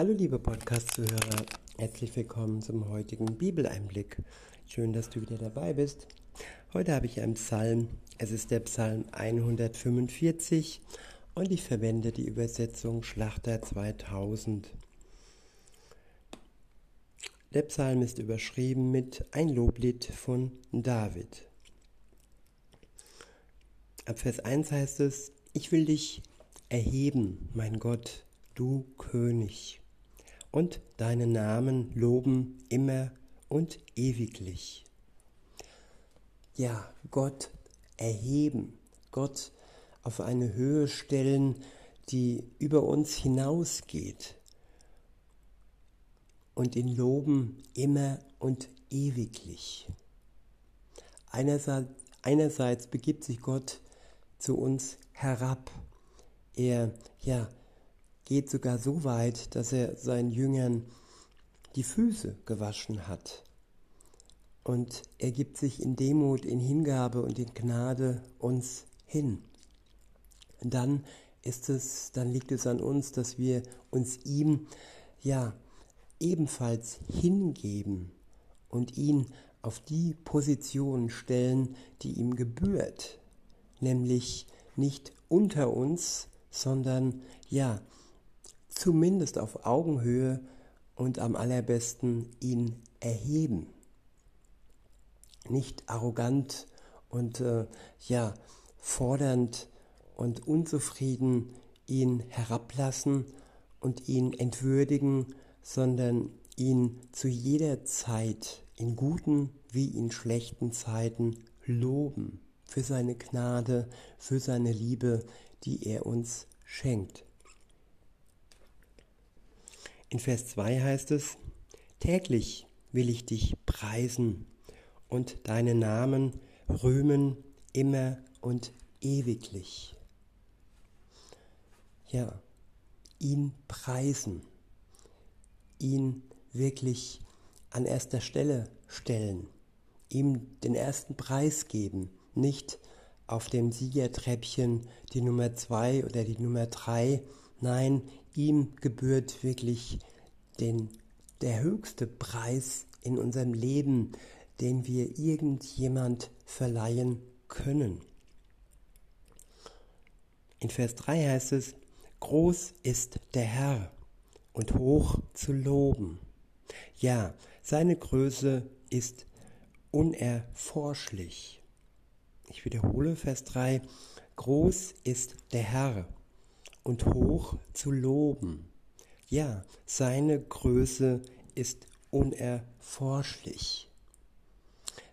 Hallo liebe Podcast-Zuhörer, herzlich willkommen zum heutigen Bibeleinblick. Schön, dass du wieder dabei bist. Heute habe ich einen Psalm. Es ist der Psalm 145 und ich verwende die Übersetzung Schlachter 2000. Der Psalm ist überschrieben mit ein Loblied von David. Ab Vers 1 heißt es, ich will dich erheben, mein Gott, du König, und deinen Namen loben immer und ewiglich. Ja, Gott erheben, Gott auf eine Höhe stellen, die über uns hinausgeht und ihn loben immer und ewiglich. Einerseits, einerseits begibt sich Gott zu uns herab. Er ja, geht sogar so weit, dass er seinen Jüngern die Füße gewaschen hat. Und er gibt sich in Demut, in Hingabe und in Gnade uns hin. Und dann ist es, dann liegt es an uns, dass wir uns ihm ja ebenfalls hingeben und ihn auf die Position stellen, die ihm gebührt, nämlich nicht unter uns, sondern ja, zumindest auf Augenhöhe und am allerbesten ihn erheben. Nicht arrogant und äh, ja, fordernd und unzufrieden ihn herablassen und ihn entwürdigen, sondern ihn zu jeder Zeit, in guten wie in schlechten Zeiten, loben für seine Gnade, für seine Liebe, die er uns schenkt. In Vers 2 heißt es, täglich will ich dich preisen und deinen Namen rühmen immer und ewiglich. Ja, ihn preisen ihn wirklich an erster Stelle stellen, ihm den ersten Preis geben, nicht auf dem Siegertreppchen die Nummer zwei oder die Nummer drei, nein, ihm gebührt wirklich den, der höchste Preis in unserem Leben, den wir irgendjemand verleihen können. In Vers 3 heißt es, Groß ist der Herr und hoch zu loben. Ja, seine Größe ist unerforschlich. Ich wiederhole Vers 3. Groß ist der Herr und hoch zu loben. Ja, seine Größe ist unerforschlich.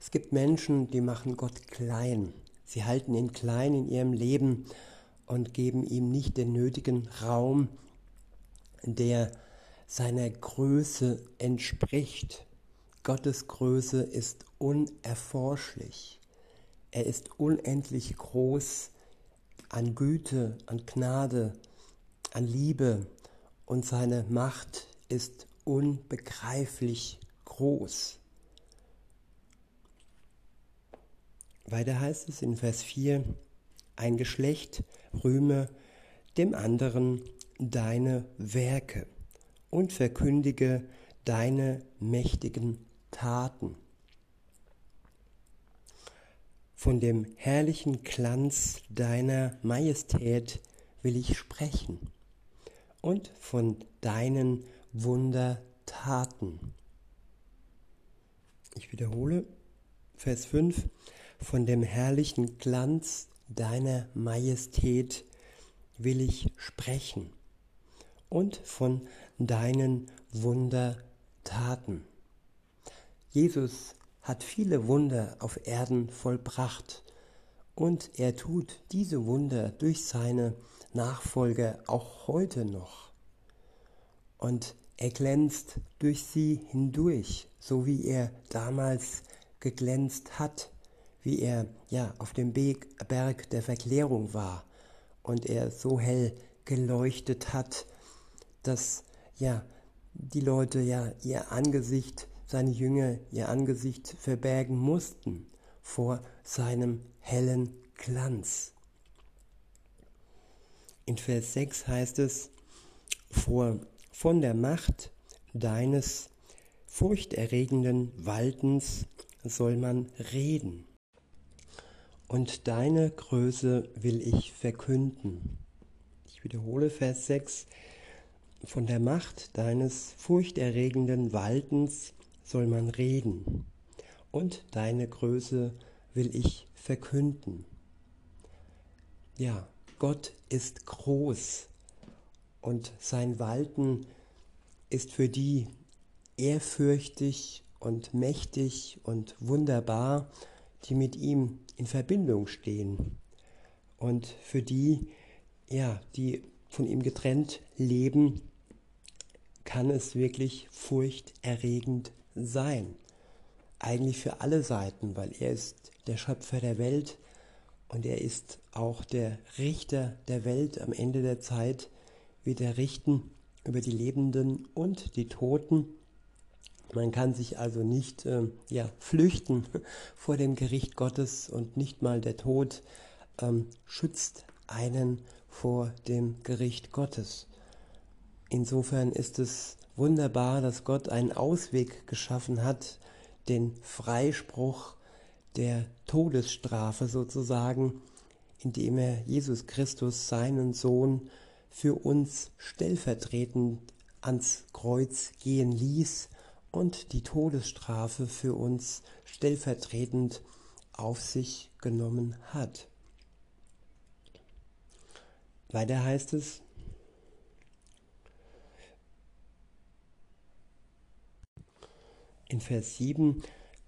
Es gibt Menschen, die machen Gott klein. Sie halten ihn klein in ihrem Leben und geben ihm nicht den nötigen Raum, der seiner Größe entspricht. Gottes Größe ist unerforschlich. Er ist unendlich groß an Güte, an Gnade, an Liebe und seine Macht ist unbegreiflich groß. Weiter heißt es in Vers 4, ein Geschlecht rühme dem anderen deine Werke und verkündige deine mächtigen Taten. Von dem herrlichen Glanz deiner Majestät will ich sprechen und von deinen Wundertaten. Ich wiederhole Vers 5. Von dem herrlichen Glanz deiner Majestät will ich sprechen und von deinen Wundertaten. Jesus hat viele Wunder auf Erden vollbracht und er tut diese Wunder durch seine Nachfolger auch heute noch. Und er glänzt durch sie hindurch, so wie er damals geglänzt hat, wie er ja auf dem Berg der Verklärung war und er so hell geleuchtet hat, dass ja die Leute ja ihr Angesicht, seine Jünger ihr Angesicht verbergen mussten vor seinem hellen Glanz. In Vers 6 heißt es, vor von der Macht deines furchterregenden Waltens soll man reden. Und deine Größe will ich verkünden. Ich wiederhole Vers 6. Von der Macht deines furchterregenden Waltens soll man reden. Und deine Größe will ich verkünden. Ja, Gott ist groß und sein Walten ist für die ehrfürchtig und mächtig und wunderbar, die mit ihm in Verbindung stehen. Und für die, ja, die von ihm getrennt leben, kann es wirklich furchterregend sein. Eigentlich für alle Seiten, weil er ist der Schöpfer der Welt und er ist auch der Richter der Welt am Ende der Zeit, wird er richten über die Lebenden und die Toten. Man kann sich also nicht äh, ja, flüchten vor dem Gericht Gottes und nicht mal der Tod ähm, schützt einen vor dem Gericht Gottes. Insofern ist es wunderbar, dass Gott einen Ausweg geschaffen hat, den Freispruch der Todesstrafe sozusagen, indem er Jesus Christus, seinen Sohn, für uns stellvertretend ans Kreuz gehen ließ und die Todesstrafe für uns stellvertretend auf sich genommen hat. Weiter heißt es, in Vers 7,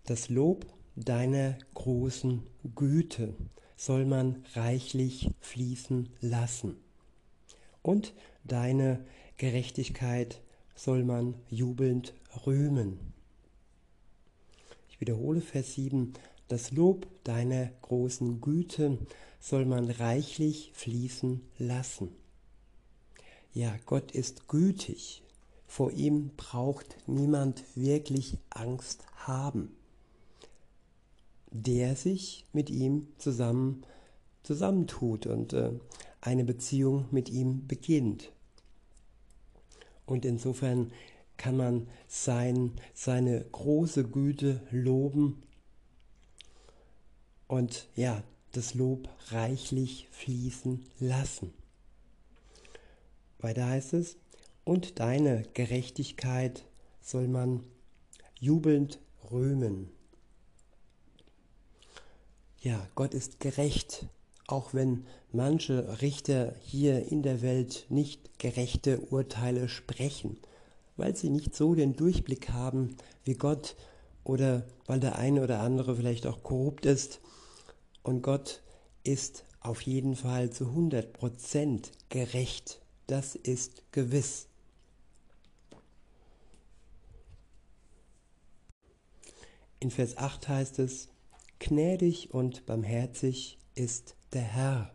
das Lob deiner großen Güte soll man reichlich fließen lassen. Und deine Gerechtigkeit soll man jubelnd rühmen. Ich wiederhole Vers 7, das Lob deiner großen Güte soll man reichlich fließen lassen. Ja, Gott ist gütig, vor ihm braucht niemand wirklich Angst haben, der sich mit ihm zusammen zusammentut und äh, eine Beziehung mit ihm beginnt. Und insofern kann man sein, seine große Güte loben und ja, das Lob reichlich fließen lassen. Weiter heißt es, und deine Gerechtigkeit soll man jubelnd rühmen. Ja, Gott ist gerecht, auch wenn manche Richter hier in der Welt nicht gerechte Urteile sprechen, weil sie nicht so den Durchblick haben wie Gott oder weil der eine oder andere vielleicht auch korrupt ist. Und Gott ist auf jeden Fall zu 100% gerecht. Das ist gewiss. In Vers 8 heißt es, gnädig und barmherzig ist der Herr,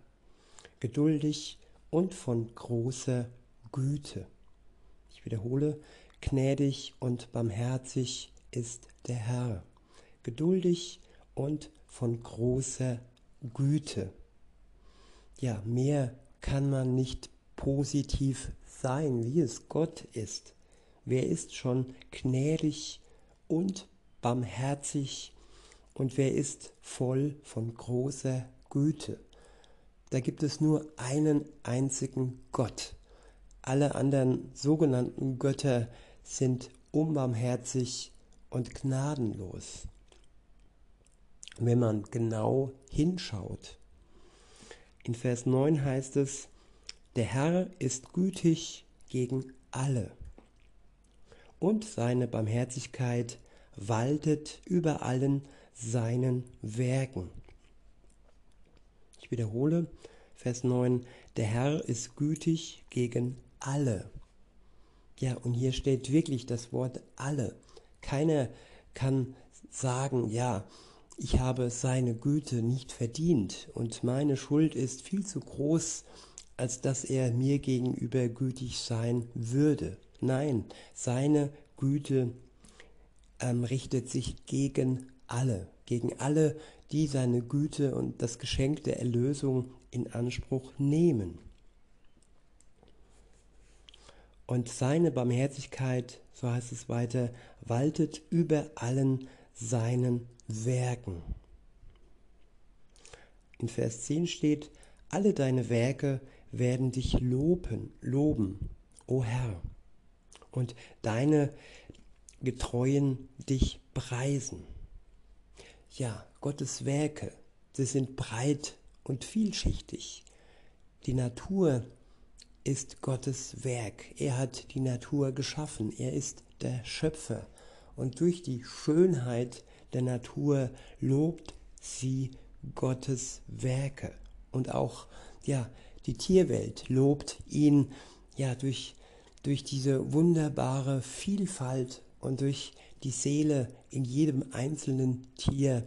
geduldig und von großer Güte. Ich wiederhole, gnädig und barmherzig ist der Herr, geduldig und von großer Güte. Ja, mehr kann man nicht positiv sein, wie es Gott ist. Wer ist schon gnädig und barmherzig und wer ist voll von großer Güte. Da gibt es nur einen einzigen Gott. Alle anderen sogenannten Götter sind unbarmherzig und gnadenlos. Wenn man genau hinschaut. In Vers 9 heißt es, der Herr ist gütig gegen alle und seine Barmherzigkeit waltet über allen seinen Werken. Ich wiederhole, Vers 9, der Herr ist gütig gegen alle. Ja, und hier steht wirklich das Wort alle. Keiner kann sagen, ja, ich habe seine Güte nicht verdient und meine Schuld ist viel zu groß, als dass er mir gegenüber gütig sein würde. Nein, seine Güte ähm, richtet sich gegen alle, gegen alle, die seine Güte und das Geschenk der Erlösung in Anspruch nehmen. Und seine Barmherzigkeit, so heißt es weiter, waltet über allen seinen Werken. In Vers 10 steht, alle deine Werke werden dich loben, loben, o Herr, und deine Getreuen dich preisen. Ja, Gottes Werke, sie sind breit und vielschichtig. Die Natur ist Gottes Werk. Er hat die Natur geschaffen. Er ist der Schöpfer. Und durch die Schönheit der Natur lobt sie Gottes Werke. Und auch ja, die Tierwelt lobt ihn ja durch, durch diese wunderbare Vielfalt und durch die Seele in jedem einzelnen Tier,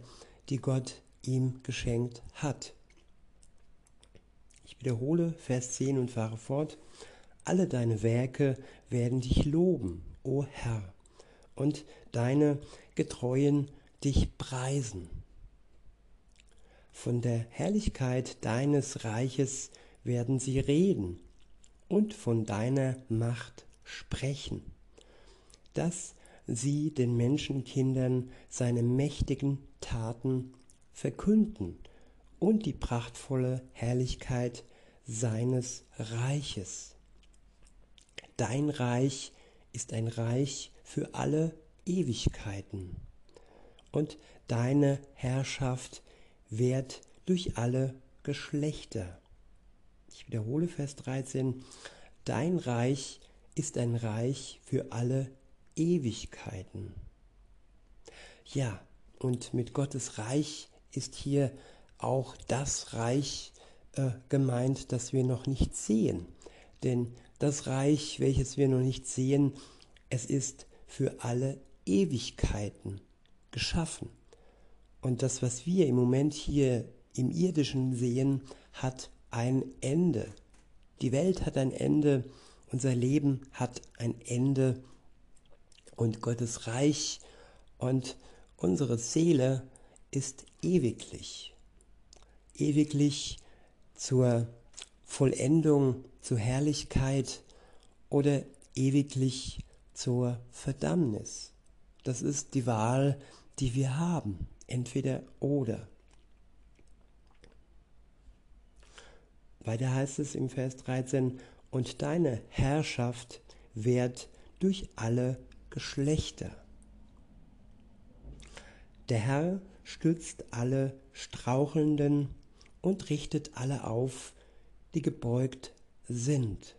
die Gott ihm geschenkt hat. Ich wiederhole Vers 10 und fahre fort. Alle deine Werke werden dich loben, o Herr, und deine Getreuen dich preisen. Von der Herrlichkeit deines Reiches werden sie reden und von deiner Macht sprechen, dass sie den Menschenkindern seine mächtigen Taten verkünden und die prachtvolle Herrlichkeit seines Reiches. Dein Reich ist ein Reich für alle Ewigkeiten und deine Herrschaft währt durch alle Geschlechter. Ich wiederhole Vers 13, dein Reich ist ein Reich für alle Ewigkeiten. Ja, und mit Gottes Reich ist hier auch das Reich äh, gemeint, das wir noch nicht sehen. Denn das Reich, welches wir noch nicht sehen, es ist für alle Ewigkeiten geschaffen. Und das, was wir im Moment hier im irdischen sehen, hat ein Ende. Die Welt hat ein Ende, unser Leben hat ein Ende und Gottes Reich und unsere Seele ist ewiglich. Ewiglich zur Vollendung, zur Herrlichkeit oder ewiglich zur Verdammnis. Das ist die Wahl, die wir haben, entweder oder. Weiter heißt es im Vers 13, und deine Herrschaft währt durch alle Geschlechter. Der Herr stützt alle Strauchelnden und richtet alle auf, die gebeugt sind.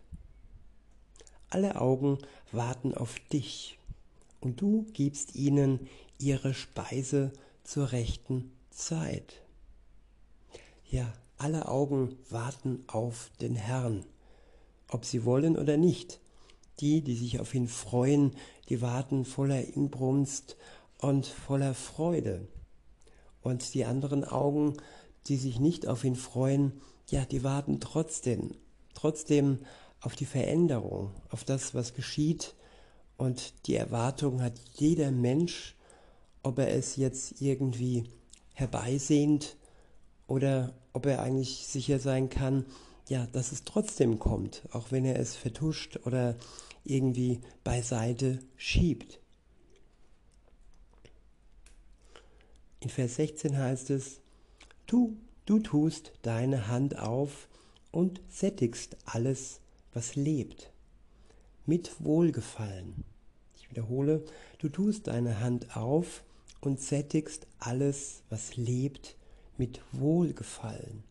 Alle Augen warten auf dich, und du gibst ihnen ihre Speise zur rechten Zeit. Ja, alle Augen warten auf den Herrn, ob sie wollen oder nicht. Die, die sich auf ihn freuen, die warten voller Inbrunst und voller Freude. Und die anderen Augen, die sich nicht auf ihn freuen, ja, die warten trotzdem, trotzdem auf die Veränderung, auf das, was geschieht. Und die Erwartung hat jeder Mensch, ob er es jetzt irgendwie herbeisehnt oder ob er eigentlich sicher sein kann, ja, dass es trotzdem kommt, auch wenn er es vertuscht oder irgendwie beiseite schiebt. In Vers 16 heißt es, du, du tust deine Hand auf und sättigst alles, was lebt, mit Wohlgefallen. Ich wiederhole, du tust deine Hand auf und sättigst alles, was lebt, mit Wohlgefallen.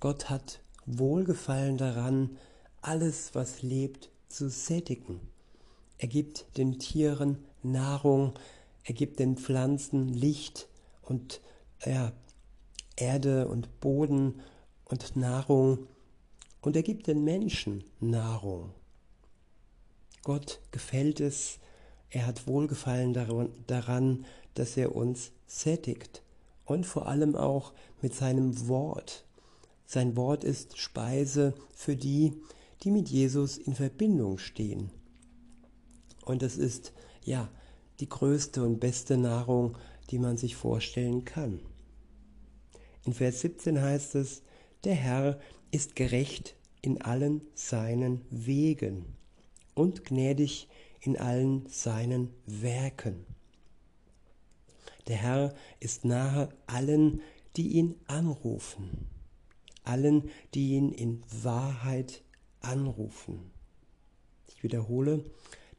Gott hat Wohlgefallen daran, alles, was lebt, zu sättigen. Er gibt den Tieren Nahrung, er gibt den Pflanzen Licht und ja, Erde und Boden und Nahrung und er gibt den Menschen Nahrung. Gott gefällt es, er hat Wohlgefallen daran, dass er uns sättigt und vor allem auch mit seinem Wort. Sein Wort ist Speise für die, die mit Jesus in Verbindung stehen. Und es ist ja die größte und beste Nahrung, die man sich vorstellen kann. In Vers 17 heißt es, der Herr ist gerecht in allen seinen Wegen und gnädig in allen seinen Werken. Der Herr ist nahe allen, die ihn anrufen, allen, die ihn in Wahrheit anrufen. Ich wiederhole,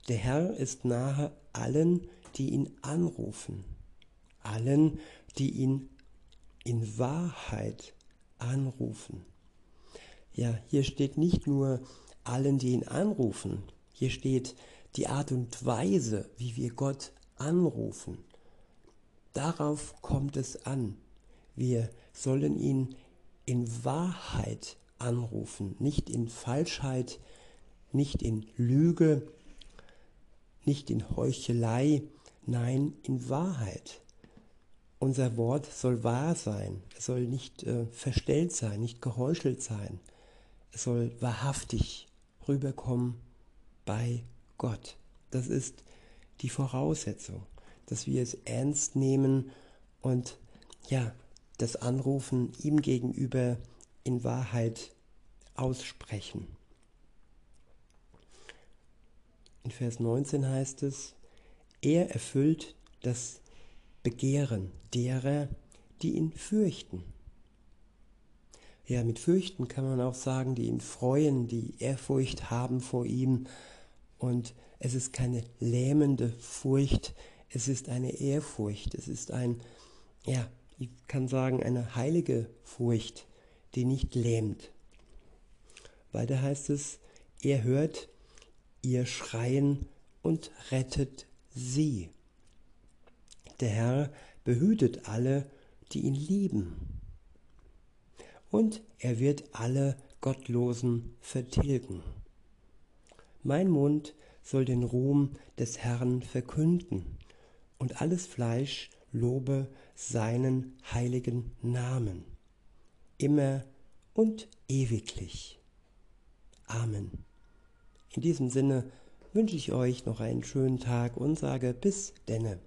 der Herr ist nahe allen, die ihn anrufen, allen, die ihn in Wahrheit anrufen. Ja, hier steht nicht nur allen, die ihn anrufen, hier steht die Art und Weise, wie wir Gott anrufen. Darauf kommt es an. Wir sollen ihn in Wahrheit anrufen, nicht in Falschheit, nicht in Lüge, nicht in Heuchelei, nein, in Wahrheit. Unser Wort soll wahr sein, es soll nicht äh, verstellt sein, nicht geheuchelt sein, es soll wahrhaftig rüberkommen bei Gott. Das ist die Voraussetzung, dass wir es ernst nehmen und ja, das Anrufen ihm gegenüber in Wahrheit aussprechen. In Vers 19 heißt es, er erfüllt das Begehren derer, die ihn fürchten. Ja, mit fürchten kann man auch sagen, die ihn freuen, die Ehrfurcht haben vor ihm. Und es ist keine lähmende Furcht, es ist eine Ehrfurcht, es ist ein, ja, ich kann sagen, eine heilige Furcht, die nicht lähmt. Weiter heißt es, er hört ihr Schreien und rettet sie. Der Herr behütet alle, die ihn lieben. Und er wird alle Gottlosen vertilgen. Mein Mund soll den Ruhm des Herrn verkünden, und alles Fleisch lobe seinen heiligen Namen, immer und ewiglich. Amen. In diesem Sinne wünsche ich euch noch einen schönen Tag und sage bis denne.